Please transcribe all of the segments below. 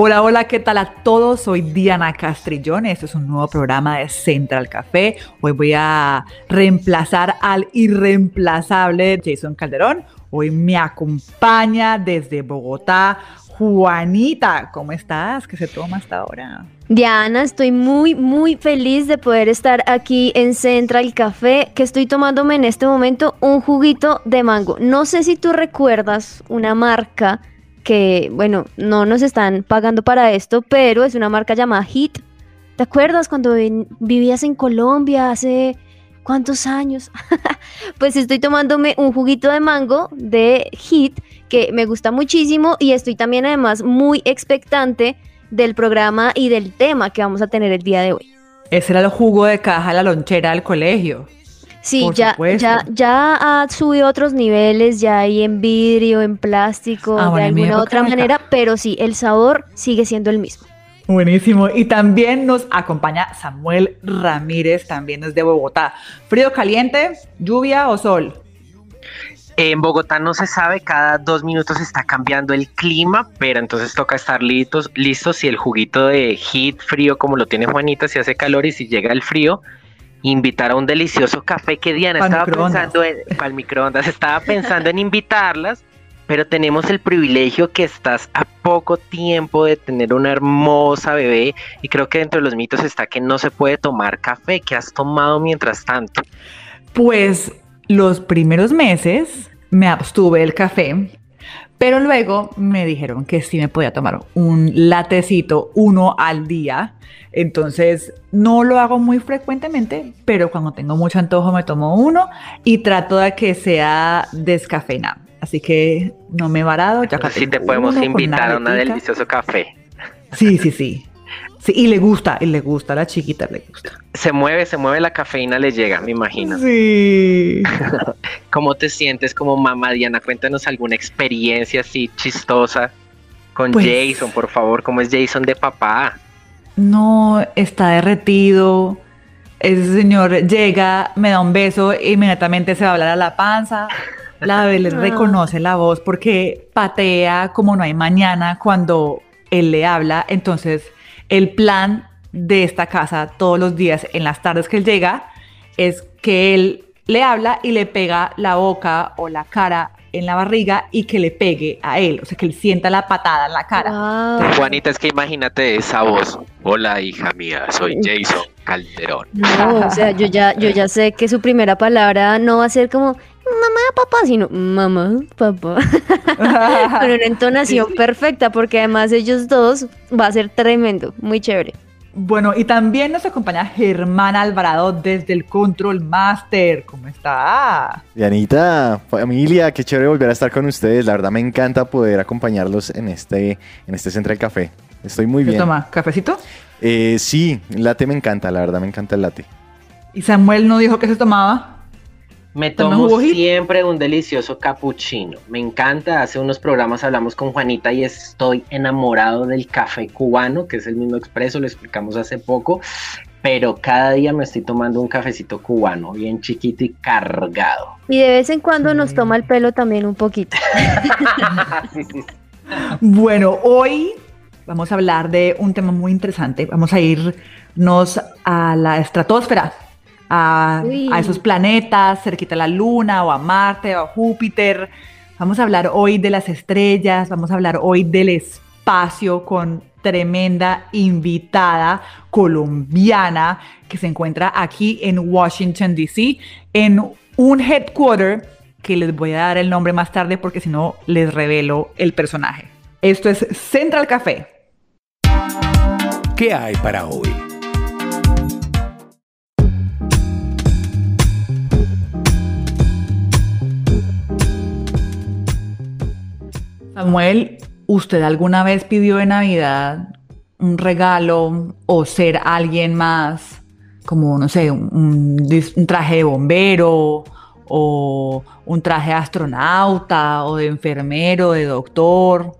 Hola, hola, ¿qué tal a todos? Soy Diana Castrillón. Este es un nuevo programa de Central Café. Hoy voy a reemplazar al irreemplazable Jason Calderón. Hoy me acompaña desde Bogotá Juanita. ¿Cómo estás? ¿Qué se toma hasta ahora? Diana, estoy muy, muy feliz de poder estar aquí en Central Café, que estoy tomándome en este momento un juguito de mango. No sé si tú recuerdas una marca que, bueno, no nos están pagando para esto, pero es una marca llamada Hit. ¿Te acuerdas cuando vivías en Colombia hace cuántos años? pues estoy tomándome un juguito de mango de Hit que me gusta muchísimo y estoy también además muy expectante del programa y del tema que vamos a tener el día de hoy. Ese era el jugo de caja, la lonchera del colegio. Sí, Por ya, supuesto. ya, ya ha subido a otros niveles, ya hay en vidrio, en plástico, Ah, de bueno, en mi alguna otra era manera, pero sí, el sabor sigue siendo el mismo. Buenísimo. Y también nos acompaña Samuel Ramírez, también desde Bogotá. ¿Frío caliente, lluvia o sol? En Bogotá no se sabe, cada dos minutos está cambiando el clima, pero entonces toca estar listos, listos si el juguito de hit frío como lo tiene Juanita, si hace calor y si llega el frío, invitar a un delicioso café que Diana estaba pensando en, para el microondas, estaba pensando en invitarlas, pero tenemos el privilegio que estás a poco tiempo de tener una hermosa bebé y creo que dentro de los mitos está que no se puede tomar café, que has tomado mientras tanto. Pues los primeros meses me abstuve del café, pero luego me dijeron que sí me podía tomar un latecito uno al día. Entonces no lo hago muy frecuentemente, pero cuando tengo mucho antojo me tomo uno y trato de que sea descafeinado. Así que no me he varado, ya acá Así te podemos invitar a un delicioso café. Sí, sí, sí. Sí, y le gusta, y le gusta, a la chiquita le gusta. Se mueve, se mueve la cafeína, le llega, me imagino. Sí. ¿Cómo te sientes como mamá, Diana? Cuéntanos alguna experiencia así chistosa con Pues- Jason, por favor. ¿Cómo es Jason de papá? No, está derretido. Ese señor llega, me da un beso, e inmediatamente se va a hablar a la panza. La bebé le Ah. reconoce la voz porque patea como no hay mañana cuando él le habla. Entonces, el plan de esta casa todos los días, en las tardes que él llega, es que él le habla y le pega la boca o la cara en la barriga y que le pegue a él. O sea, que él sienta la patada en la cara. Wow. Juanita, es que imagínate esa voz. Hola, hija mía, soy Jason Calderón. No, o sea, yo ya, yo ya sé que su primera palabra no va a ser como mamá, papá, sino mamá, papá. Con una entonación perfecta, porque además ellos dos va a ser tremendo, muy chévere. Bueno, y también nos acompaña Germán Alvarado desde el Control Master. ¿Cómo está? Dianita, familia, qué chévere volver a estar con ustedes. La verdad me encanta poder acompañarlos en este, en este Central Café. Estoy muy ¿Qué bien. toma? ¿Cafecito? Eh, sí, el latte me encanta, la verdad me encanta el latte. Y Samuel no dijo que se tomaba. Me ¿Toma tomo siempre un delicioso cappuccino. Me encanta. Hace unos programas hablamos con Juanita y estoy enamorado del café cubano, que es el mismo expreso, lo explicamos hace poco. Pero cada día me estoy tomando un cafecito cubano, bien chiquito y cargado. Y de vez en cuando nos toma el pelo también un poquito. Sí, sí, sí. Bueno, hoy vamos a hablar de un tema muy interesante. Vamos a irnos a la estratosfera, a, esos planetas cerquita a la Luna o a Marte o a Júpiter. Vamos a hablar hoy de las estrellas, vamos a hablar hoy del espacio con tremenda invitada colombiana que se encuentra aquí en Washington, D.C., en un headquarter que les voy a dar el nombre más tarde porque si no les revelo el personaje. Esto es Central Café. ¿Qué hay para hoy? Samuel, ¿usted alguna vez pidió de Navidad un regalo o ser alguien más, como, no sé, un, traje de bombero o un traje de astronauta o de enfermero, de doctor?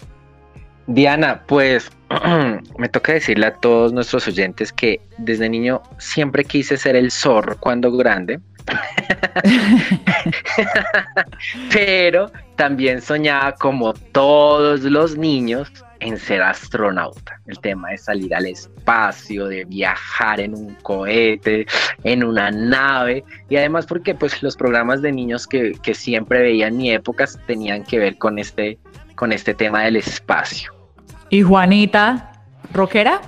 Diana, pues me toca decirle a todos nuestros oyentes que desde niño siempre quise ser el zorro cuando grande. Pero también soñaba como todos los niños en ser astronauta. El tema de salir al espacio, de viajar en un cohete, en una nave. Y además porque pues los programas de niños que, que siempre veía en mi época tenían que ver con este, con este tema del espacio. ¿Y Juanita, rockera?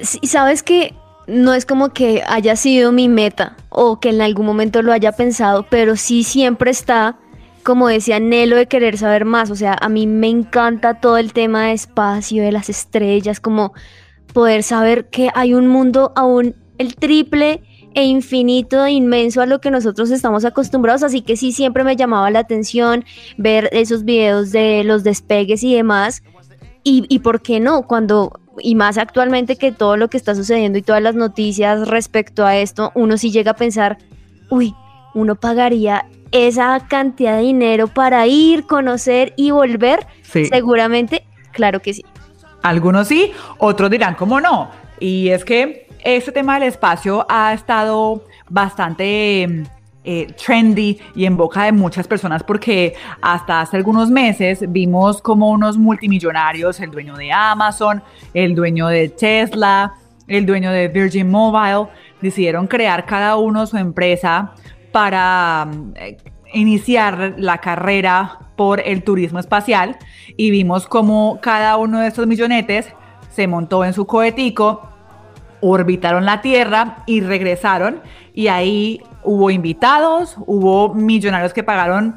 Sí, sabes que no es como que haya sido mi meta o que en algún momento lo haya pensado, pero sí siempre está como decía, anhelo de querer saber más. O sea, a mí me encanta todo el tema de espacio, de las estrellas, como poder saber que hay un mundo aún el triple e infinito e inmenso a lo que nosotros estamos acostumbrados, así que sí siempre me llamaba la atención ver esos videos de los despegues y demás. Y, y por qué no, cuando, y más actualmente que todo lo que está sucediendo y todas las noticias respecto a esto, uno sí llega a pensar, uy, uno pagaría esa cantidad de dinero para ir, conocer y volver? Seguramente, claro que sí. Algunos sí, otros dirán cómo no. Y es que este tema del espacio ha estado bastante eh, trendy y en boca de muchas personas porque hasta hace algunos meses vimos como unos multimillonarios, el dueño de Amazon, el dueño de Tesla, el dueño de Virgin Mobile, decidieron crear cada uno su empresa para eh, iniciar la carrera por el turismo espacial. Y vimos cómo cada uno de estos millonetes se montó en su cohetico, orbitaron la Tierra y regresaron y ahí hubo invitados, hubo millonarios que pagaron,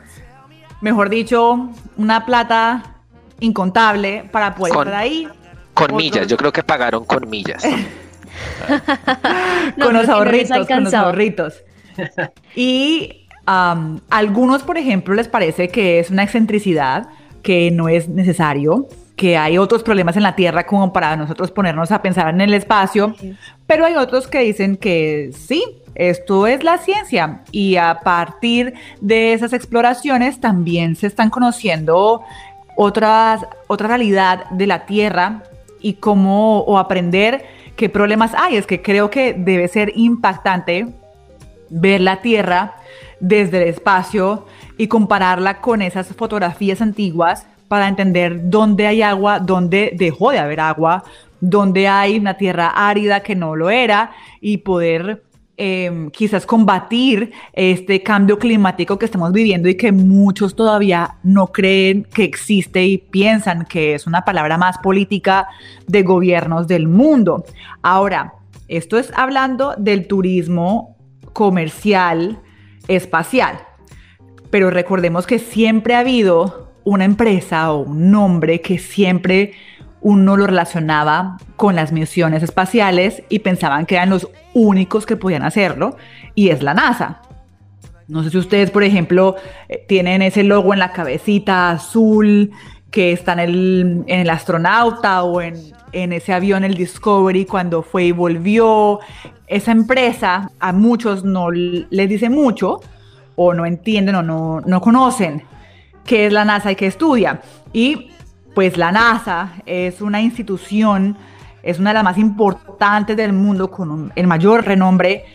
mejor dicho, una plata incontable para poder estar ahí. Con millas, yo creo que pagaron con millas. con los ahorritos, con los ahorritos. y algunos, por ejemplo, les parece que es una excentricidad, que no es necesario, que hay otros problemas en la Tierra como para nosotros ponernos a pensar en el espacio, pero hay otros que dicen que sí, esto es la ciencia y a partir de esas exploraciones también se están conociendo otras, otra realidad de la Tierra y cómo o aprender qué problemas hay. Es que creo que debe ser impactante ver la Tierra desde el espacio y compararla con esas fotografías antiguas para entender dónde hay agua, dónde dejó de haber agua, dónde hay una tierra árida que no lo era y poder em, quizás combatir este cambio climático que estamos viviendo y que muchos todavía no creen que existe y piensan que es una palabra más política de gobiernos del mundo. Ahora, esto es hablando del turismo comercial espacial. Pero recordemos que siempre ha habido una empresa o un nombre que siempre uno lo relacionaba con las misiones espaciales y pensaban que eran los únicos que podían hacerlo, y es la NASA. No sé si ustedes, por ejemplo, eh, tienen ese logo en la cabecita azul que está en el, en el astronauta o en, en ese avión, el Discovery, cuando fue y volvió, esa empresa a muchos no les dice mucho o no entienden o no, no conocen qué es la NASA y qué estudia. Y pues la NASA es una institución, es una de las más importantes del mundo con el mayor renombre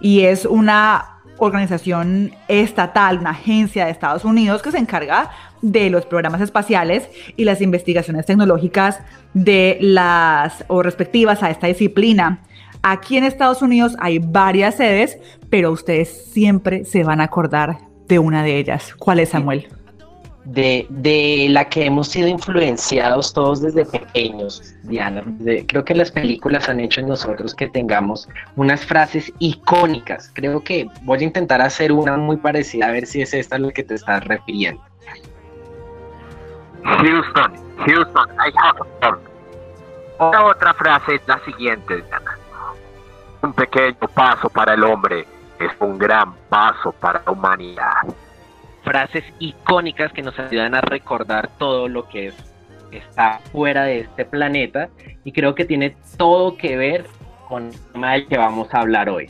y es una organización estatal, una agencia de Estados Unidos que se encarga de los programas espaciales y las investigaciones tecnológicas de las o respectivas a esta disciplina. Aquí en Estados Unidos hay varias sedes, pero ustedes siempre se van a acordar de una de ellas. ¿Cuál es, Samuel? De, de la que hemos sido influenciados todos desde pequeños, Diana. creo que las películas han hecho en nosotros que tengamos unas frases icónicas. Creo que voy a intentar hacer una muy parecida, a ver si es esta lo que te estás refiriendo. Houston, Houston, I have a otra frase es la siguiente, Diana. Un pequeño paso para el hombre es un gran paso para la humanidad. Frases icónicas que nos ayudan a recordar todo lo que es, está fuera de este planeta y creo que tiene todo que ver con el tema del que vamos a hablar hoy.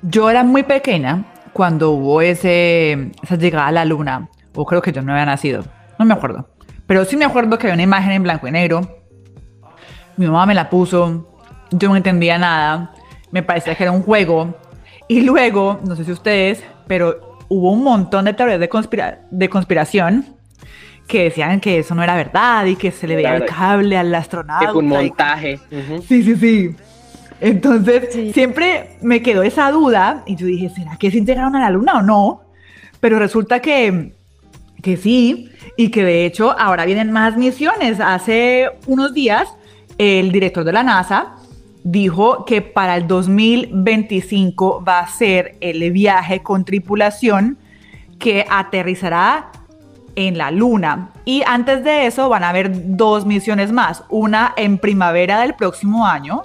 Yo era muy pequeña cuando hubo ese, esa llegada a la luna, o creo que yo no había nacido, no me acuerdo. Pero sí me acuerdo que había una imagen en blanco y negro. Mi mamá me la puso, yo no entendía nada, me parecía que era un juego. Y luego, no sé si ustedes, pero hubo un montón de teorías de, conspira de conspiración que decían que eso no era verdad y que se le veía el cable al astronauta. Que fue un montaje. Sí, sí, sí. Entonces, siempre me quedó esa duda y yo dije, ¿será que sí llegaron a la luna o no? Pero resulta que, que sí y que de hecho ahora vienen más misiones. Hace unos días, el director de la NASA dijo que para el 2025 va a ser el viaje con tripulación que aterrizará en la Luna. Y antes de eso van a haber dos misiones más. Una en primavera del próximo año,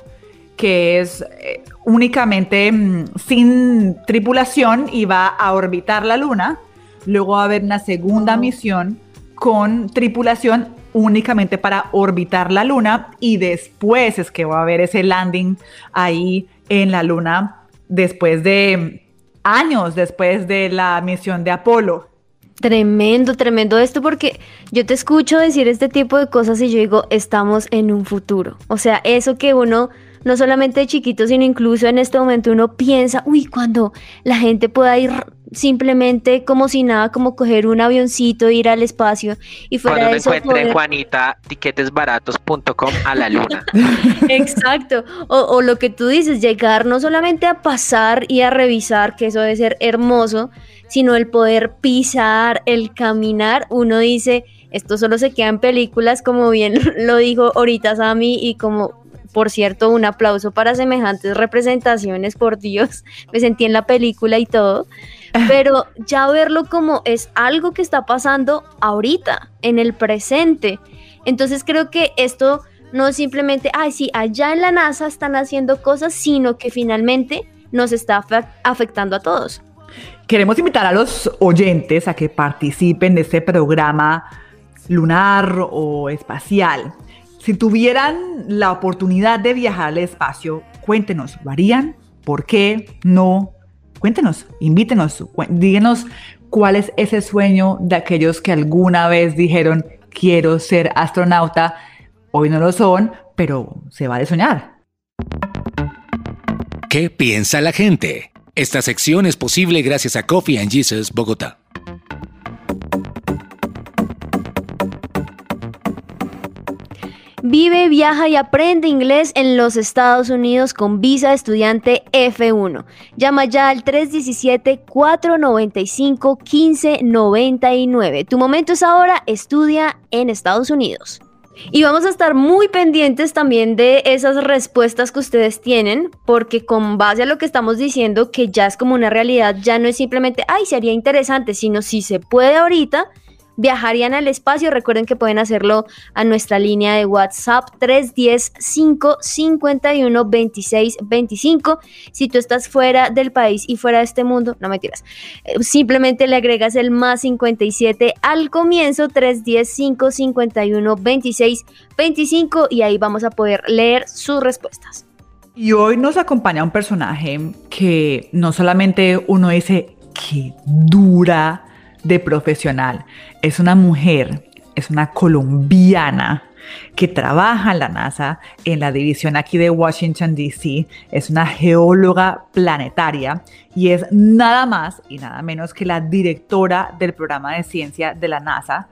que es eh, únicamente mm, sin tripulación y va a orbitar la Luna. Luego va a haber una segunda misión con tripulación únicamente para orbitar la Luna y después es que va a haber ese landing ahí en la Luna después de años después de la misión de Apolo. Tremendo, tremendo esto porque yo te escucho decir este tipo de cosas y yo digo, estamos en un futuro. O sea, eso que uno no solamente de chiquito, sino incluso en este momento uno piensa, uy, cuando la gente pueda ir simplemente como si nada, como coger un avioncito, ir al espacio y fuera Cuando de eso poder- Juanita, tiquetesbaratos.com a la luna. Exacto, o, o lo que tú dices, llegar no solamente a pasar y a revisar, que eso debe ser hermoso, sino el poder pisar, el caminar, uno dice, esto solo se queda en películas, como bien lo dijo ahorita Sammy, y como, por cierto, un aplauso para semejantes representaciones, por Dios, me sentí en la película y todo, pero ya verlo como es algo que está pasando ahorita, en el presente. Entonces creo que esto no es simplemente, ay, sí, allá en la NASA están haciendo cosas, sino que finalmente nos está afe- afectando a todos. Queremos invitar a los oyentes a que participen de este programa lunar o espacial. Si tuvieran la oportunidad de viajar al espacio, cuéntenos, ¿lo harían? ¿Por qué? ¿No? Cuéntenos, invítenos, díganos cuál es ese sueño de aquellos que alguna vez dijeron, quiero ser astronauta. Hoy no lo son, pero se va de soñar. ¿Qué piensa la gente? Esta sección es posible gracias a Coffee and Jesus Bogotá. Vive, viaja y aprende inglés en los Estados Unidos con visa estudiante F1. Llama ya al 317-495-1599. Tu momento es ahora, estudia en Estados Unidos. Y vamos a estar muy pendientes también de esas respuestas que ustedes tienen, porque con base a lo que estamos diciendo, que ya es como una realidad, ya no es simplemente, ay, sería interesante, sino si se puede ahorita, viajarían al espacio. Recuerden que pueden hacerlo a nuestra línea de WhatsApp 310-551-2625. Si tú estás fuera del país y fuera de este mundo, no mentiras, eh, simplemente le agregas el más 57 al comienzo 310-551-2625 y ahí vamos a poder leer sus respuestas. Y hoy nos acompaña un personaje que no solamente uno dice que dura de profesional, es una mujer, es una colombiana que trabaja en la NASA, en la división aquí de Washington, D.C., es una geóloga planetaria y es nada más y nada menos que la directora del programa de ciencia de la NASA,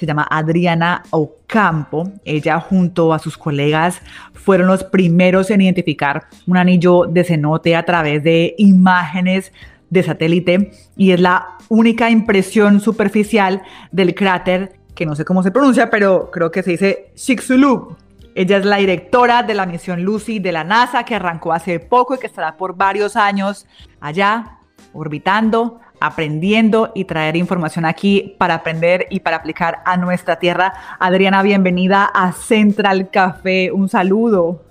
se llama Adriana Ocampo. Ella junto a sus colegas fueron los primeros en identificar un anillo de cenote a través de imágenes de satélite y es la única impresión superficial del cráter que no sé cómo se pronuncia, pero creo que se dice Chicxulub. Ella es la directora de la misión Lucy de la NASA que arrancó hace poco y que estará por varios años allá orbitando, aprendiendo y traer información aquí para aprender y para aplicar a nuestra tierra. Adriana, bienvenida a Central Café. Un saludo.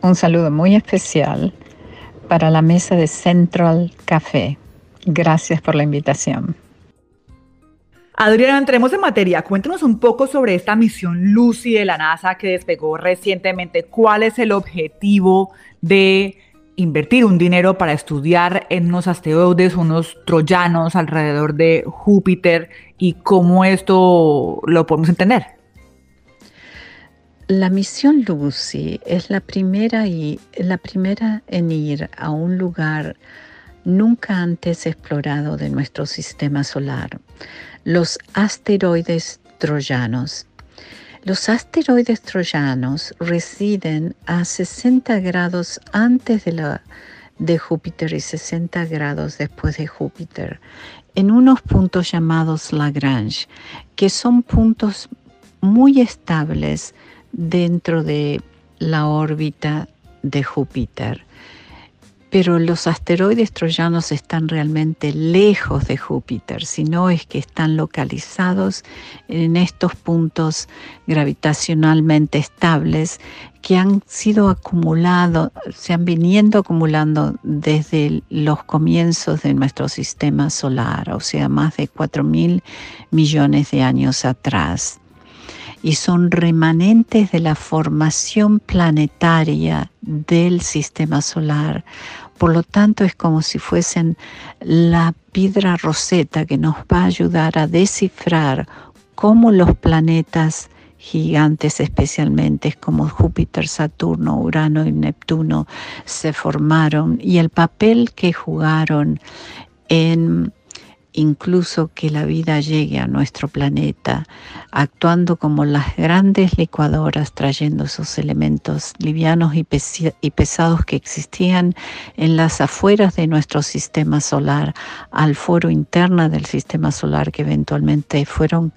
Un saludo muy especial para la mesa de Central Café Gracias por la invitación. Adriana, entremos en materia. Cuéntanos un poco sobre esta misión Lucy de la NASA que despegó recientemente. ¿Cuál es el objetivo de invertir un dinero para estudiar en unos asteroides, unos troyanos alrededor de Júpiter y cómo esto lo podemos entender? La misión Lucy es la primera y la primera en ir a un lugar nunca antes explorado de nuestro sistema solar los asteroides troyanos. Los asteroides troyanos residen a 60 grados antes de, de Júpiter y 60 grados después de Júpiter, en unos puntos llamados Lagrange, que son puntos muy estables dentro de la órbita de Júpiter. Pero los asteroides troyanos están realmente lejos de Júpiter, sino es que están localizados en estos puntos gravitacionalmente estables que han sido acumulados, se han venido acumulando desde los comienzos de nuestro sistema solar, o sea, más de 4 mil millones de años atrás y son remanentes de la formación planetaria del sistema solar. Por lo tanto, es como si fuesen la piedra roseta que nos va a ayudar a descifrar cómo los planetas gigantes especialmente como Júpiter, Saturno, Urano y Neptuno se formaron y el papel que jugaron en incluso que la vida llegue a nuestro planeta, actuando como las grandes licuadoras, trayendo esos elementos livianos y, pesados que existían en las afueras de nuestro sistema solar al foro interno del sistema solar que eventualmente fueron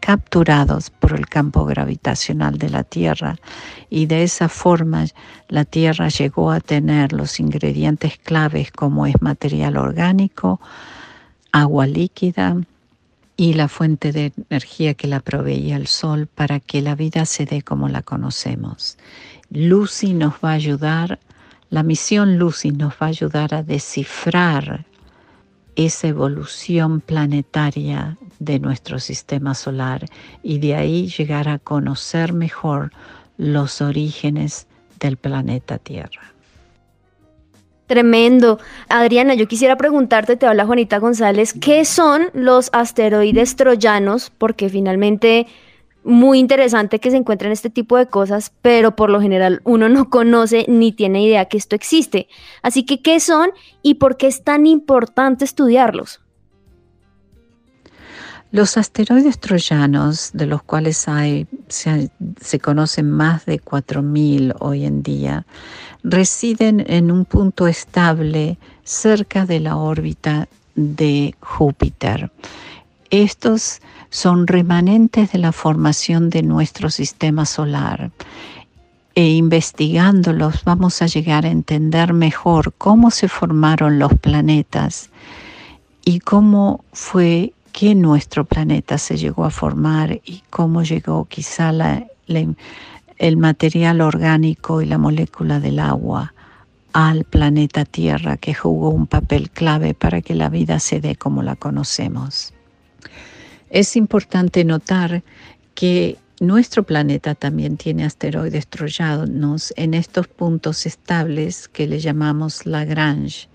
capturados por el campo gravitacional de la Tierra. Y de esa forma la Tierra llegó a tener los ingredientes claves como es material orgánico, agua líquida y la fuente de energía que la proveía el sol para que la vida se dé como la conocemos. Lucy nos va a ayudar, la misión Lucy nos va a ayudar a descifrar esa evolución planetaria de nuestro sistema solar y de ahí llegar a conocer mejor los orígenes del planeta Tierra. Tremendo. Adriana, yo quisiera preguntarte, te habla Juanita González, ¿qué son los asteroides troyanos? Porque finalmente muy interesante que se encuentren este tipo de cosas, pero por lo general uno no conoce ni tiene idea que esto existe. Así que, ¿qué son y por qué es tan importante estudiarlos? Los asteroides troyanos, de los cuales hay, se, se conocen más de 4.000 hoy en día, residen en un punto estable cerca de la órbita de Júpiter. Estos son remanentes de la formación de nuestro sistema solar e investigándolos vamos a llegar a entender mejor cómo se formaron los planetas y cómo fue que nuestro planeta se llegó a formar y cómo llegó quizá el material orgánico y la molécula del agua al planeta Tierra que jugó un papel clave para que la vida se dé como la conocemos. Es importante notar que nuestro planeta también tiene asteroides troyanos en estos puntos estables que le llamamos Lagrange.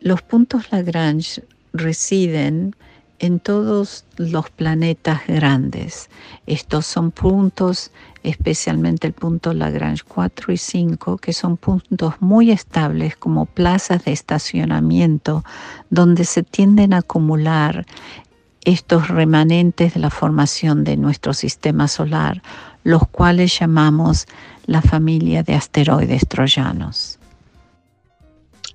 Los puntos Lagrange residen en todos los planetas grandes. Estos son puntos, especialmente el punto Lagrange 4 y 5, que son puntos muy estables como plazas de estacionamiento donde se tienden a acumular estos remanentes de la formación de nuestro sistema solar, los cuales llamamos la familia de asteroides troyanos.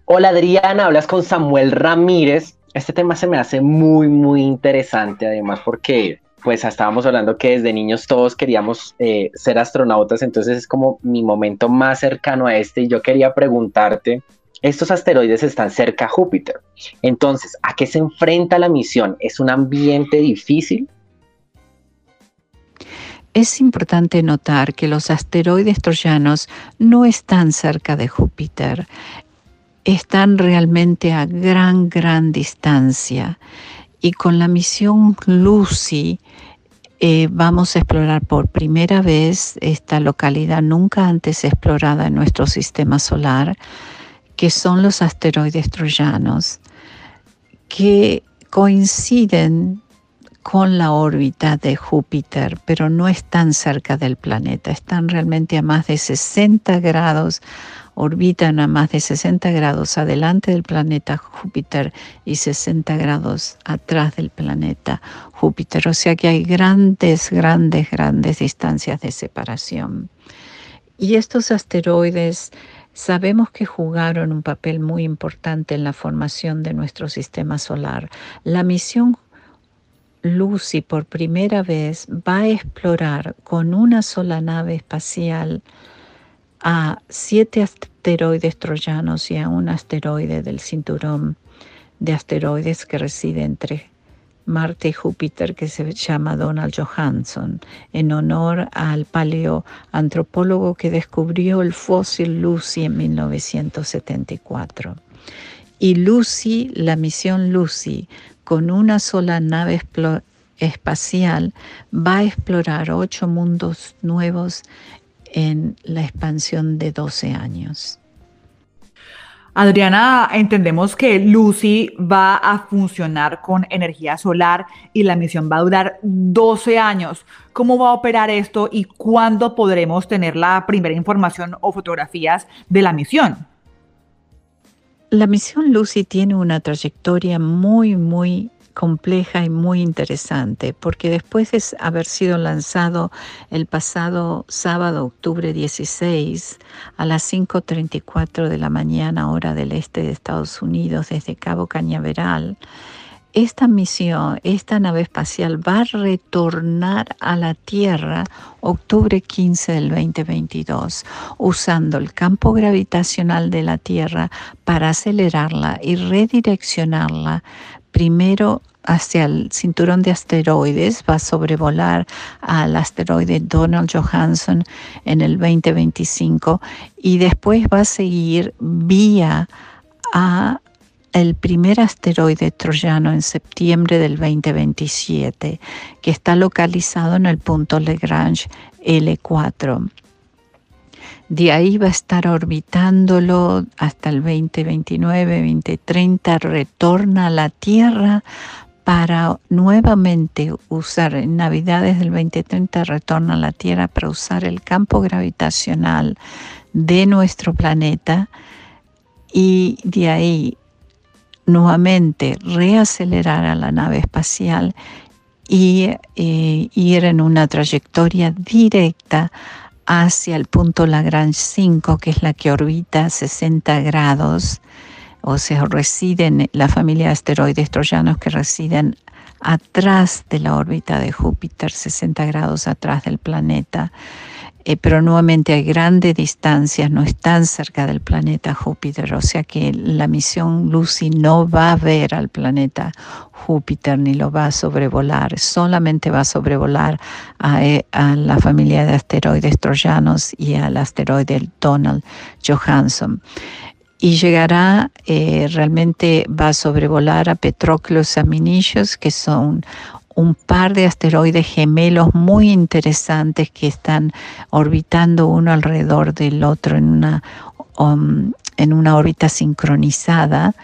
Hola Adriana, hablas con Samuel Ramírez este tema se me hace muy, muy interesante, además porque pues estábamos hablando que desde niños todos queríamos eh, ser astronautas, entonces es como mi momento más cercano a este y yo quería preguntarte, estos asteroides están cerca a Júpiter, entonces, ¿a qué se enfrenta la misión? ¿Es un ambiente difícil? Es importante notar que los asteroides troyanos no están cerca de Júpiter están realmente a gran, gran distancia. Y con la misión Lucy eh, vamos a explorar por primera vez esta localidad nunca antes explorada en nuestro sistema solar, que son los asteroides troyanos, que coinciden con la órbita de Júpiter, pero no están cerca del planeta, están realmente a más de 60 grados, orbitan a más de 60 grados adelante del planeta Júpiter y 60 grados atrás del planeta Júpiter, o sea que hay grandes, grandes, grandes distancias de separación. Y estos asteroides sabemos que jugaron un papel muy importante en la formación de nuestro sistema solar. La misión Lucy por primera vez va a explorar con una sola nave espacial a siete asteroides troyanos y a un asteroide del cinturón de asteroides que reside entre Marte y Júpiter que se llama Donald Johansson en honor al paleoantropólogo que descubrió el fósil Lucy en 1974. Y Lucy, la misión Lucy, con una sola nave espacial va a explorar ocho mundos nuevos en la expansión de 12 años. Adriana, entendemos que Lucy va a funcionar con energía solar y la misión va a durar 12 años. ¿Cómo va a operar esto y cuándo podremos tener la primera información o fotografías de la misión? La misión Lucy tiene una trayectoria muy, muy compleja y muy interesante, porque después de haber sido lanzado el pasado sábado, octubre 16, a las 5.34 de la mañana, hora del este de Estados Unidos, desde Cabo Cañaveral, esta misión, esta nave espacial va a retornar a la Tierra octubre 15 del 2022, usando el campo gravitacional de la Tierra para acelerarla y redireccionarla primero hacia el cinturón de asteroides, va a sobrevolar al asteroide Donald Johansson en el 2025 y después va a seguir vía a el primer asteroide troyano en septiembre del 2027, que está localizado en el punto Lagrange L4. De ahí va a estar orbitándolo hasta el 2029, 2030, retorna a la Tierra para nuevamente usar en Navidades del 2030, retorna a la Tierra para usar el campo gravitacional de nuestro planeta y de ahí nuevamente reacelerar a la nave espacial y eh, ir en una trayectoria directa hacia el punto Lagrange 5, que es la que orbita 60 grados, o sea, residen la familia de asteroides troyanos que residen atrás de la órbita de Júpiter, 60 grados atrás del planeta. Eh, pero nuevamente hay grandes distancias, no están cerca del planeta Júpiter, o sea que la misión Lucy no va a ver al planeta Júpiter ni lo va a sobrevolar, solamente va a sobrevolar a, eh, la familia de asteroides troyanos y al asteroide Donald Johansson. Y llegará, eh, realmente va a sobrevolar a Petroclos Aminicios, que son un par de asteroides gemelos muy interesantes que están orbitando uno alrededor del otro en una, um, en una órbita sincronizada.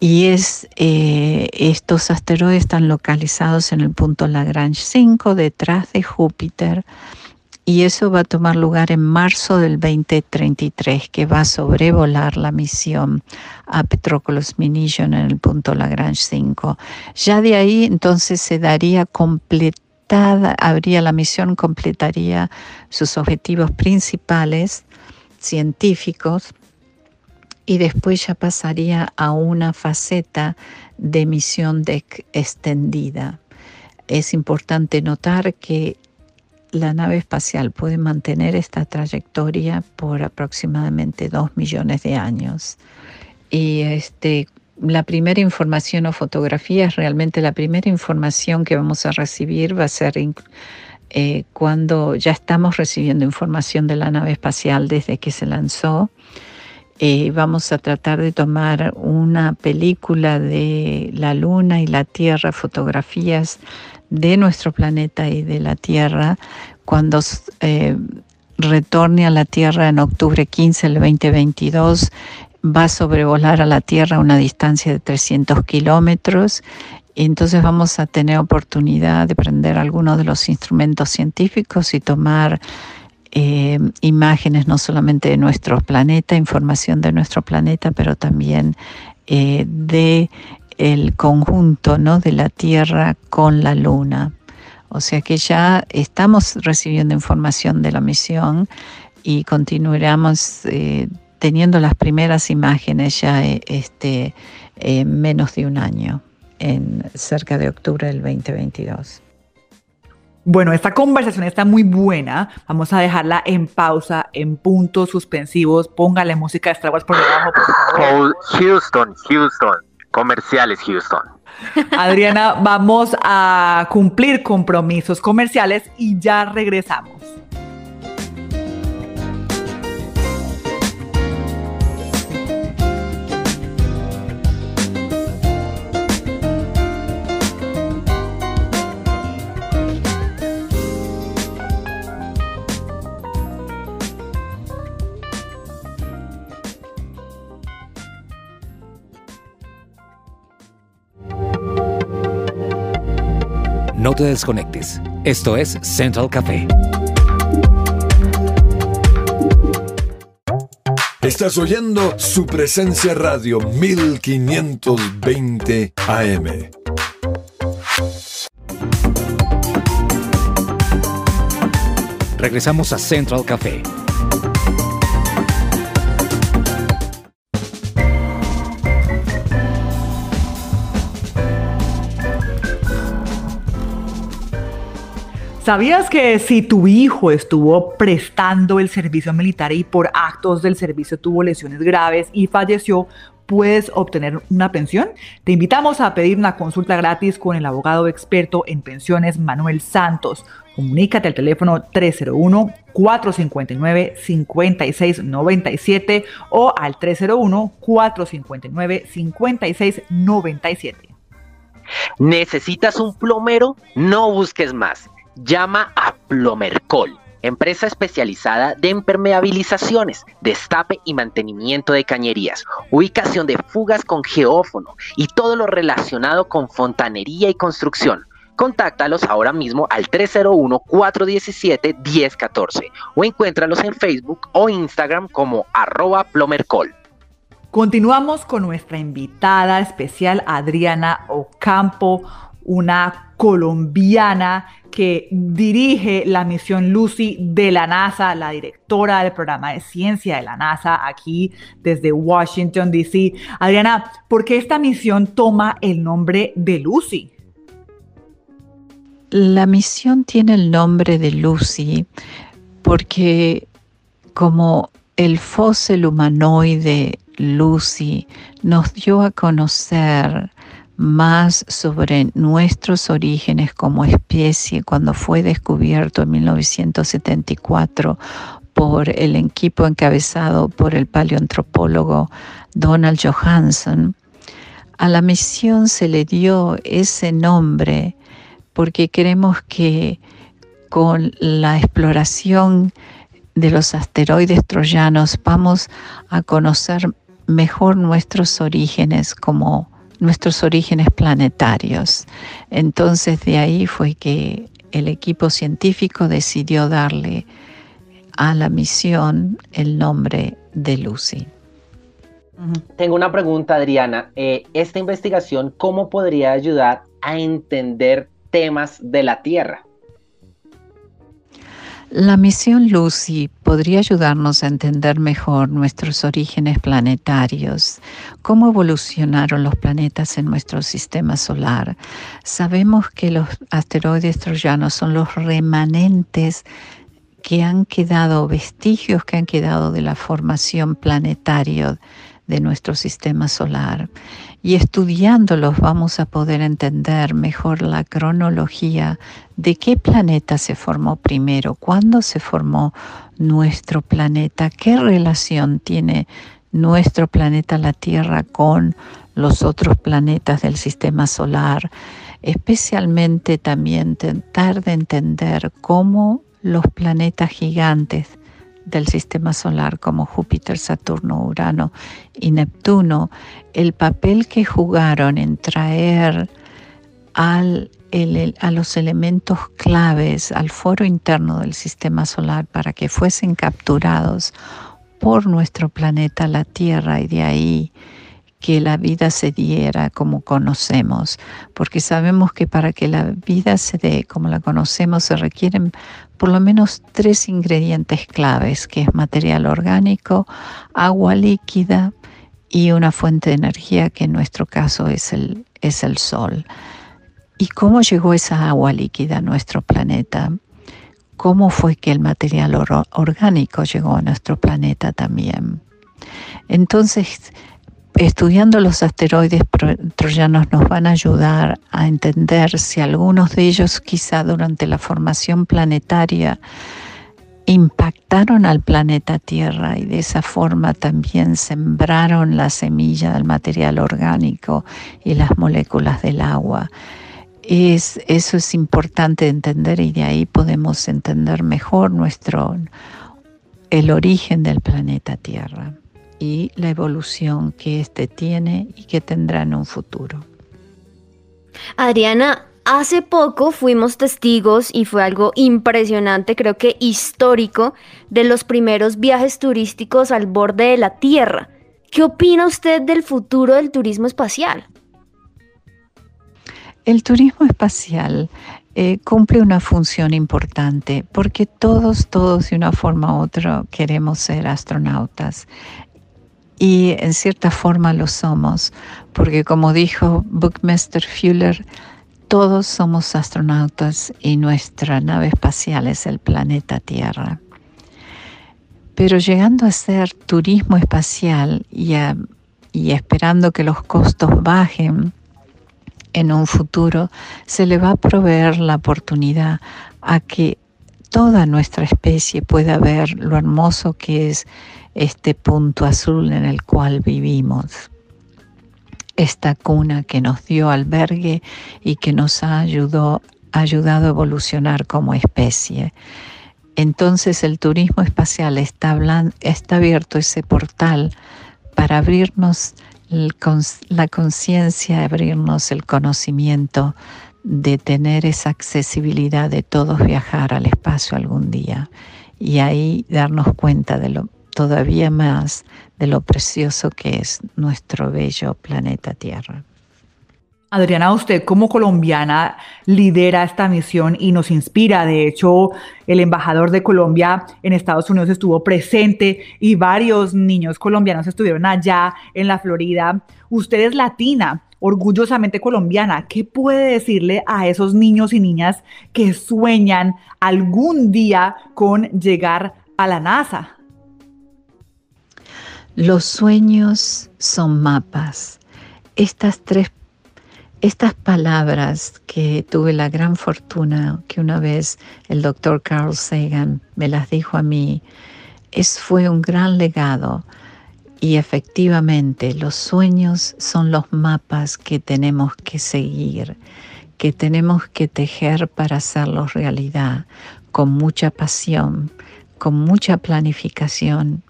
Y es, eh, estos asteroides están localizados en el punto Lagrange 5, detrás de Júpiter y eso va a tomar lugar en marzo del 2033, que va a sobrevolar la misión a Petrocolos Minillon en el punto Lagrange 5. Ya de ahí entonces se daría completada, habría la misión, completaría sus objetivos principales científicos y después ya pasaría a una faceta de misión extendida. Es importante notar que la nave espacial puede mantener esta trayectoria por aproximadamente dos millones de años. Y este, la primera información o fotografía es realmente la primera información que vamos a recibir, va a ser eh, cuando ya estamos recibiendo información de la nave espacial desde que se lanzó Eh, vamos a tratar de tomar una película de la Luna y la Tierra, fotografías de nuestro planeta y de la Tierra, cuando eh, retorne a la Tierra en octubre 15 del 2022, va a sobrevolar a la Tierra a una distancia de 300 kilómetros. Entonces vamos a tener oportunidad de prender algunos de los instrumentos científicos y tomar eh, imágenes no solamente de nuestro planeta, información de nuestro planeta, pero también eh, de el conjunto ¿no? de la Tierra con la Luna. O sea que ya estamos recibiendo información de la misión y continuaremos eh, teniendo las primeras imágenes ya eh, este, en menos de un año, en cerca de octubre del 2022. Bueno, esta conversación está muy buena. Vamos a dejarla en pausa, en puntos suspensivos. Póngale música de Star Wars por debajo, por favor. Houston, Houston. Comerciales, Houston. Adriana, vamos a cumplir compromisos comerciales y ya regresamos. No te desconectes. Esto es Central Café. Estás oyendo su presencia radio 1520 AM. Regresamos a Central Café. ¿Sabías que si tu hijo estuvo prestando el servicio militar y por actos del servicio tuvo lesiones graves y falleció, puedes obtener una pensión? Te invitamos a pedir una consulta gratis con el abogado experto en pensiones Manuel Santos. Comunícate al teléfono 301-459-5697 o al 301-459-5697. ¿Necesitas un plomero? No busques más. Llama a Plomercol, empresa especializada de impermeabilizaciones, destape y mantenimiento de cañerías, ubicación de fugas con geófono y todo lo relacionado con fontanería y construcción. Contáctalos ahora mismo al 301-417-1014 o encuéntralos en Facebook o Instagram como arroba plomercol. Continuamos con nuestra invitada especial Adriana Ocampo, una colombiana que dirige la misión Lucy de la NASA, la directora del programa de ciencia de la NASA aquí desde Washington, D.C. Adriana, ¿por qué esta misión toma el nombre de Lucy? La misión tiene el nombre de Lucy porque como el fósil humanoide Lucy nos dio a conocer más sobre nuestros orígenes como especie cuando fue descubierto en 1974 por el equipo encabezado por el paleoantropólogo Donald Johansson, a la misión se le dio ese nombre porque queremos que con la exploración de los asteroides troyanos vamos a conocer mejor nuestros orígenes como nuestros orígenes planetarios. Entonces de ahí fue que el equipo científico decidió darle a la misión el nombre de Lucy. Tengo una pregunta, Adriana. Eh, esta investigación, ¿cómo podría ayudar a entender temas de la Tierra? La misión Lucy podría ayudarnos a entender mejor nuestros orígenes planetarios, cómo evolucionaron los planetas en nuestro sistema solar. Sabemos que los asteroides troyanos son los remanentes que han quedado, vestigios que han quedado de la formación planetaria de nuestro sistema solar. Y estudiándolos vamos a poder entender mejor la cronología de qué planeta se formó primero, cuándo se formó nuestro planeta, qué relación tiene nuestro planeta la Tierra con los otros planetas del sistema solar, especialmente también tratar de entender cómo los planetas gigantes del sistema solar como Júpiter, Saturno, Urano y Neptuno, el papel que jugaron en traer al, a los elementos claves al foro interno del sistema solar para que fuesen capturados por nuestro planeta, la Tierra, y de ahí que la vida se diera como conocemos, porque sabemos que para que la vida se dé como la conocemos se requieren por lo menos tres ingredientes claves, que es material orgánico, agua líquida y una fuente de energía que en nuestro caso es el, es el sol. ¿Y cómo llegó esa agua líquida a nuestro planeta? ¿Cómo fue que el material orgánico llegó a nuestro planeta también? Entonces, estudiando los asteroides troyanos nos van a ayudar a entender si algunos de ellos quizá durante la formación planetaria impactaron al planeta Tierra y de esa forma también sembraron la semilla del material orgánico y las moléculas del agua. Es, eso es importante entender y de ahí podemos entender mejor nuestro, el origen del planeta Tierra y la evolución que éste tiene y que tendrá en un futuro. Adriana, hace poco fuimos testigos y fue algo impresionante, creo que histórico, de los primeros viajes turísticos al borde de la Tierra. ¿Qué opina usted del futuro del turismo espacial? El turismo espacial eh, cumple una función importante porque todos, todos de una forma u otra queremos ser astronautas y en cierta forma lo somos, porque como dijo Buckminster Fuller, todos somos astronautas y nuestra nave espacial es el planeta Tierra. Pero llegando a ser turismo espacial y, y esperando que los costos bajen en un futuro, se le va a proveer la oportunidad a que toda nuestra especie pueda ver lo hermoso que es este punto azul en el cual vivimos, esta cuna que nos dio albergue y que nos ha ayudado a evolucionar como especie. Entonces el turismo espacial está, está abierto ese portal para abrirnos la conciencia, abrirnos el conocimiento de tener esa accesibilidad de todos viajar al espacio algún día y ahí darnos cuenta de lo todavía más de lo precioso que es nuestro bello planeta Tierra. Adriana, usted como colombiana lidera esta misión y nos inspira. De hecho, el embajador de Colombia en Estados Unidos estuvo presente y varios niños colombianos estuvieron allá en la Florida. Usted es latina, orgullosamente colombiana. ¿Qué puede decirle a esos niños y niñas que sueñan algún día con llegar a la NASA? Los sueños son mapas. Estas tres estas palabras que tuve la gran fortuna que una vez el doctor Carl Sagan me las dijo a mí, es, fue un gran legado y efectivamente los sueños son los mapas que tenemos que seguir, que tenemos que tejer para hacerlos realidad, con mucha pasión, con mucha planificación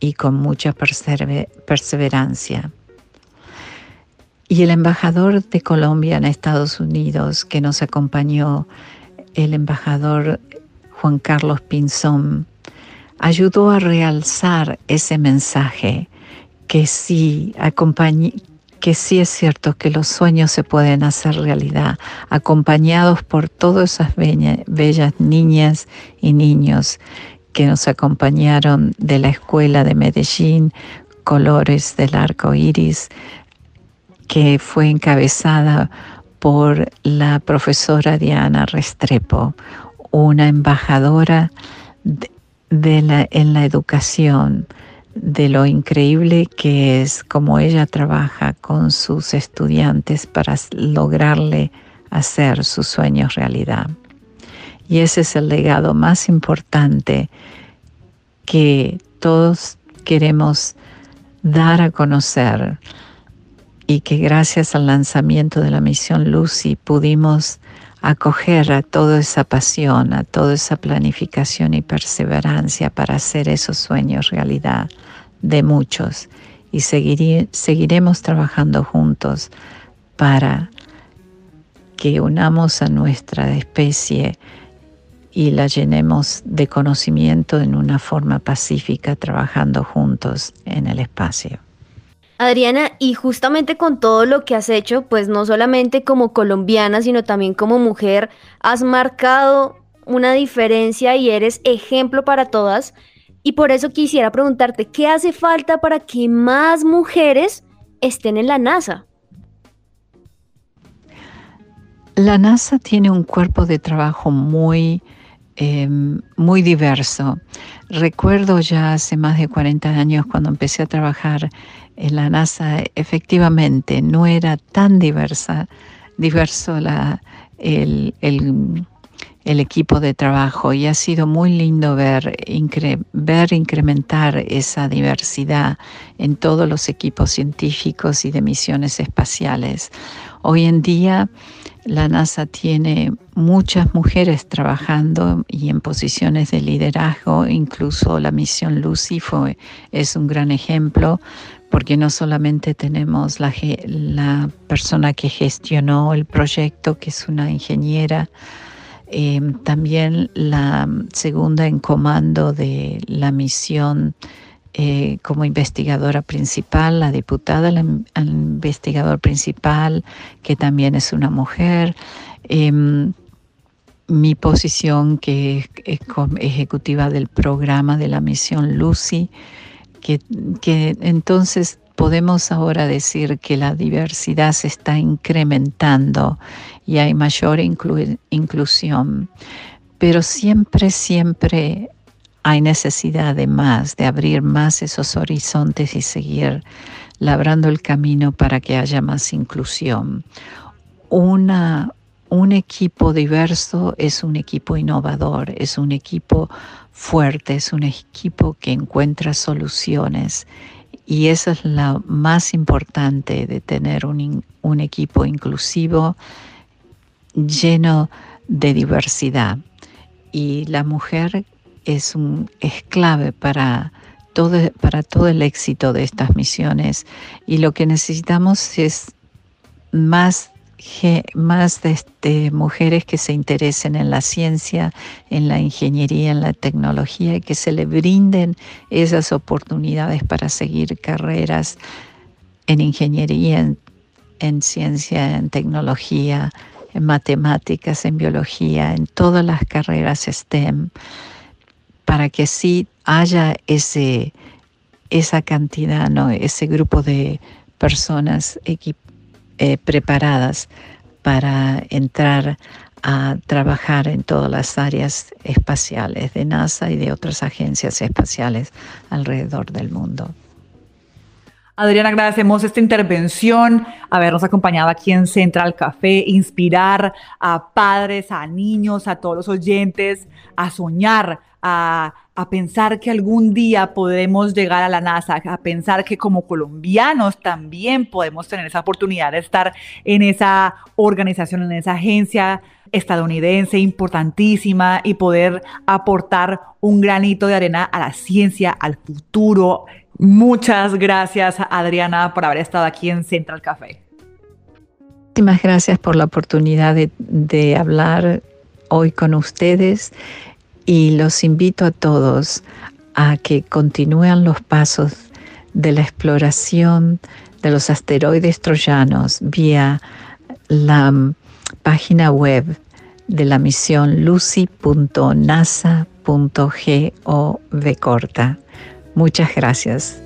y con mucha perseverancia. Y el embajador de Colombia en Estados Unidos que nos acompañó, el embajador Juan Carlos Pinzón, ayudó a realzar ese mensaje que sí, que sí es cierto que los sueños se pueden hacer realidad, acompañados por todas esas bellas niñas y niños que nos acompañaron de la escuela de Medellín, Colores del Arco Iris, que fue encabezada por la profesora Diana Restrepo, una embajadora de, la, en la educación, de lo increíble que es como ella trabaja con sus estudiantes para lograrle hacer sus sueños realidad. Y ese es el legado más importante que todos queremos dar a conocer y que gracias al lanzamiento de la misión Lucy pudimos acoger a toda esa pasión, a toda esa planificación y perseverancia para hacer esos sueños realidad de muchos. Y seguiremos trabajando juntos para que unamos a nuestra especie y la llenemos de conocimiento en una forma pacífica, trabajando juntos en el espacio. Adriana, y justamente con todo lo que has hecho, pues no solamente como colombiana, sino también como mujer, has marcado una diferencia y eres ejemplo para todas. Y por eso quisiera preguntarte, ¿qué hace falta para que más mujeres estén en la NASA? La NASA tiene un cuerpo de trabajo muy, em, muy diverso. Recuerdo ya hace más de 40 años cuando empecé a trabajar en la NASA efectivamente no era tan diversa, diverso el, equipo de trabajo. Y ha sido muy lindo ver, ver incrementar esa diversidad en todos los equipos científicos y de misiones espaciales. Hoy en día la NASA tiene muchas mujeres trabajando y en posiciones de liderazgo, incluso la misión Lucy es un gran ejemplo porque no solamente tenemos la, la persona que gestionó el proyecto, que es una ingeniera, em, también la segunda en comando de la misión eh, como investigadora principal, la diputada, el investigador principal, que también es una mujer. Em, mi posición que es ejecutiva del programa de la misión Lucy, que, entonces podemos ahora decir que la diversidad se está incrementando y hay mayor inclusión, pero siempre, siempre hay necesidad de más, de abrir más esos horizontes y seguir labrando el camino para que haya más inclusión. Un equipo diverso es un equipo innovador, es un equipo fuerte, es un equipo que encuentra soluciones y eso es lo más importante de tener un, un equipo inclusivo lleno de diversidad. Y la mujer es, un, es clave para todo, para todo el éxito de estas misiones y lo que necesitamos es más más este, mujeres que se interesen en la ciencia, en la ingeniería, en la tecnología y que se le brinden esas oportunidades para seguir carreras en ingeniería, en, ciencia, en tecnología, en matemáticas, en biología, en todas las carreras STEM, para que sí haya ese, esa cantidad, ¿no? ese grupo de personas equipadas eh, preparadas para entrar a trabajar en todas las áreas espaciales de NASA y de otras agencias espaciales alrededor del mundo. Adriana, agradecemos esta intervención, habernos acompañado aquí en Central Café, inspirar a padres, a niños, a todos los oyentes a soñar, a, pensar que algún día podemos llegar a la NASA, a pensar que como colombianos también podemos tener esa oportunidad de estar en esa organización, en esa agencia estadounidense importantísima y poder aportar un granito de arena a la ciencia, al futuro. Muchas gracias, Adriana, por haber estado aquí en Central Café. Muchísimas gracias por la oportunidad de, de hablar hoy con ustedes y los invito a todos a que continúen los pasos de la exploración de los asteroides troyanos vía la página web de la misión lucy.nasa.gov. Muchas gracias.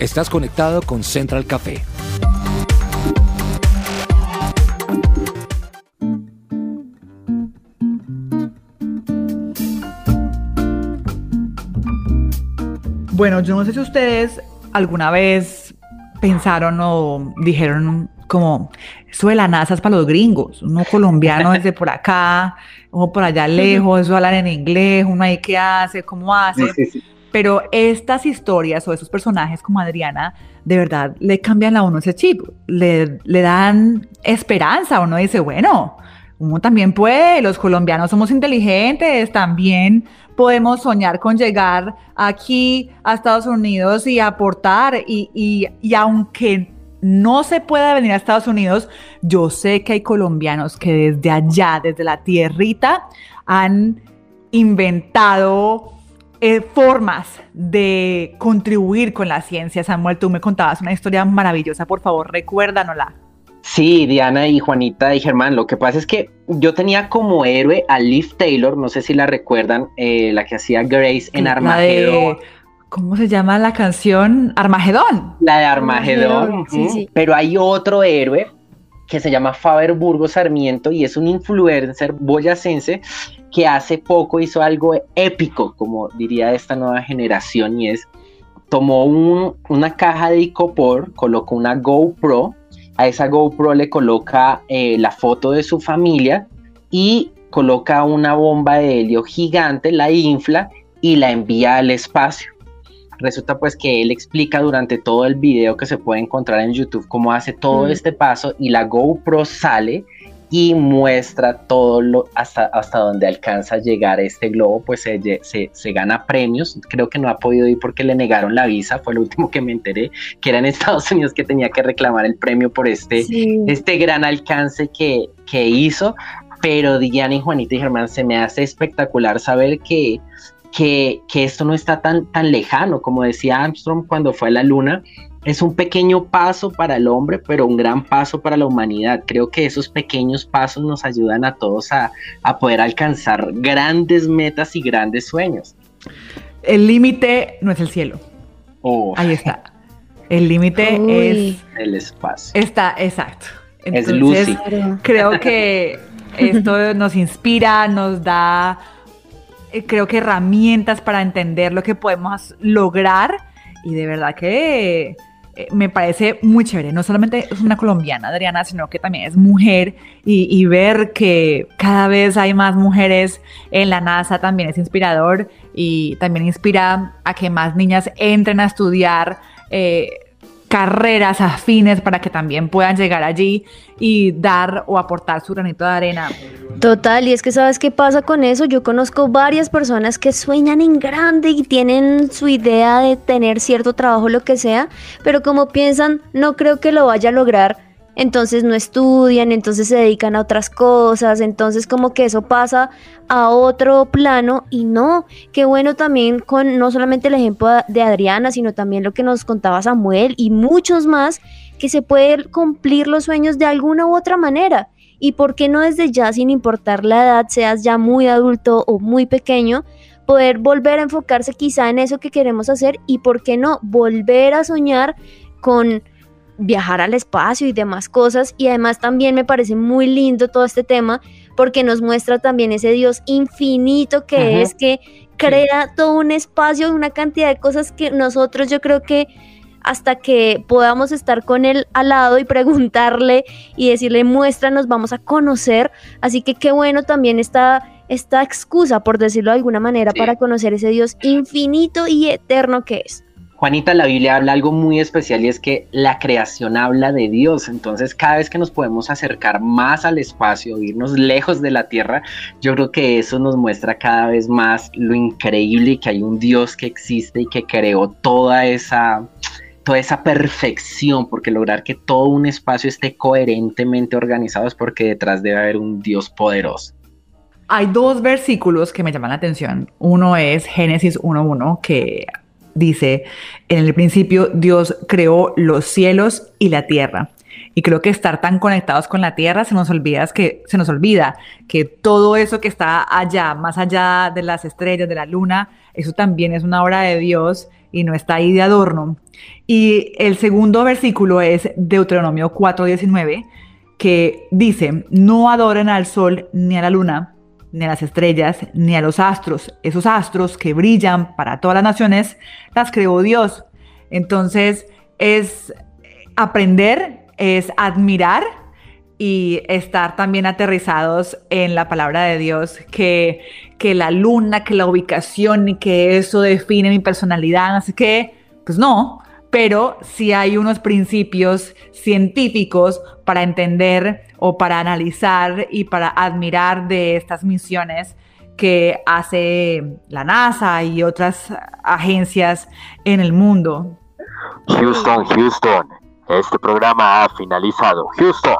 Estás conectado con Central Café. Bueno, yo no sé si ustedes alguna vez pensaron o dijeron como, eso de la NASA es para los gringos, uno colombiano desde por acá, uno por allá lejos, eso hablan en inglés, uno ahí qué hace, cómo hace. Sí, sí, sí. Pero estas historias o esos personajes como Adriana, de verdad le cambian a uno ese chip, le, le dan esperanza, uno dice, bueno, uno también puede, los colombianos somos inteligentes, también podemos soñar con llegar aquí a Estados Unidos y aportar, y, y, y aunque no se pueda venir a Estados Unidos, yo sé que hay colombianos que desde allá, desde la tierrita, han inventado eh, formas de contribuir con la ciencia. Samuel, tú me contabas una historia maravillosa, por favor, recuérdanosla. Sí, Diana y Juanita y Germán, lo que pasa es que yo tenía como héroe a Liv Taylor, no sé si la recuerdan, eh, la que hacía Grace en Armagedón. de- ¿Cómo se llama la canción? Armagedón. La de Armagedón. Sí, sí. Pero hay otro héroe que se llama Faber Burgo Sarmiento y es un influencer boyacense que hace poco hizo algo épico, como diría esta nueva generación, y es tomó un- una caja de icopor, colocó una GoPro, a esa GoPro le coloca eh, la foto de su familia y coloca una bomba de helio gigante, la infla y la envía al espacio. Resulta pues que él explica durante todo el video que se puede encontrar en YouTube cómo hace todo Mm. este paso y la GoPro sale y muestra todo lo hasta, hasta donde alcanza a llegar este globo, pues se, se, se gana premios. Creo que no ha podido ir porque le negaron la visa, fue lo último que me enteré, que era en Estados Unidos que tenía que reclamar el premio por este, Sí. este gran alcance que, que hizo. Pero Diana y Juanita y Germán se me hace espectacular saber que, que, que esto no está tan, tan lejano, como decía Armstrong cuando fue a la luna, es un pequeño paso para el hombre, pero un gran paso para la humanidad. Creo que esos pequeños pasos nos ayudan a todos a, a poder alcanzar grandes metas y grandes sueños. El límite no es el cielo. O Ahí está. El límite es el espacio. está exacto. Es Lucy. Creo que esto nos inspira, nos da, eh, creo que herramientas para entender lo que podemos lograr y de verdad que eh, me parece muy chévere. No solamente es una colombiana, Adriana, sino que también es mujer y, ver que cada vez hay más mujeres en la NASA también es inspirador y también inspira a que más niñas entren a estudiar. eh, carreras afines para que también puedan llegar allí y dar o aportar su granito de arena. Total, y es que sabes qué pasa con eso. Yo conozco varias personas que sueñan en grande y tienen su idea de tener cierto trabajo, lo que sea, pero como piensan, no creo que lo vaya a lograr, entonces no estudian, entonces se dedican a otras cosas, entonces como que eso pasa a otro plano y no, qué bueno también con no solamente el ejemplo de Adriana, sino también lo que nos contaba Samuel y muchos más, que se pueden cumplir los sueños de alguna u otra manera. Y por qué no desde ya, sin importar la edad, seas ya muy adulto o muy pequeño, poder volver a enfocarse quizá en eso que queremos hacer y por qué no volver a soñar con viajar al espacio y demás cosas. Y además también me parece muy lindo todo este tema porque nos muestra también ese Dios infinito que Ajá. es, que crea todo un espacio, una cantidad de cosas que nosotros yo creo que hasta que podamos estar con él al lado y preguntarle y decirle muéstranos, vamos a conocer. Así que qué bueno también esta, esta excusa, por decirlo de alguna manera, Sí. para conocer ese Dios infinito y eterno que es. Juanita, la Biblia habla algo muy especial y es que la creación habla de Dios. Entonces, cada vez que nos podemos acercar más al espacio, irnos lejos de la tierra, yo creo que eso nos muestra cada vez más lo increíble que hay un Dios que existe y que creó toda esa toda esa perfección, porque lograr que todo un espacio esté coherentemente organizado es porque detrás debe haber un Dios poderoso. Hay dos versículos que me llaman la atención. Uno es Génesis 1.1 que dice, en el principio Dios creó los cielos y la tierra. Y creo que estar tan conectados con la tierra se nos olvida que se nos olvida que todo eso que está allá, más allá de las estrellas, de la luna, eso también es una obra de Dios y no está ahí de adorno. Y el segundo versículo es Deuteronomio 4:19, que dice, no adoren al sol ni a la luna, ni a las estrellas, ni a los astros. Esos astros que brillan para todas las naciones, las creó Dios. Entonces, es aprender, es admirar y estar también aterrizados en la palabra de Dios, que, que la luna, que la ubicación y que eso define mi personalidad. Así que, pues no, pero sí hay unos principios científicos para entender o para analizar y para admirar de estas misiones que hace la NASA y otras agencias en el mundo. Houston, Houston, este programa ha finalizado. Houston.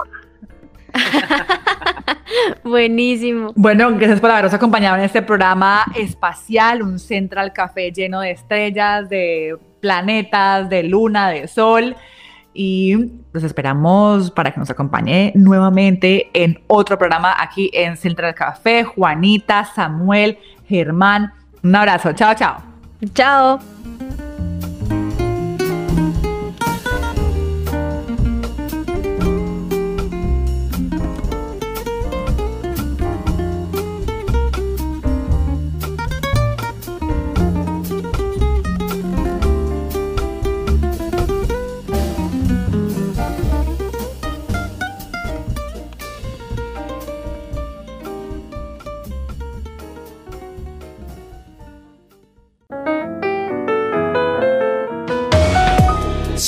Buenísimo. Bueno, gracias por habernos acompañado en este programa espacial, un Central Café lleno de estrellas, de planetas, de luna, de sol. Y los esperamos para que nos acompañe nuevamente en otro programa aquí en Central Café. Juanita, Samuel, Germán. Un abrazo. Chao, chao. Chao.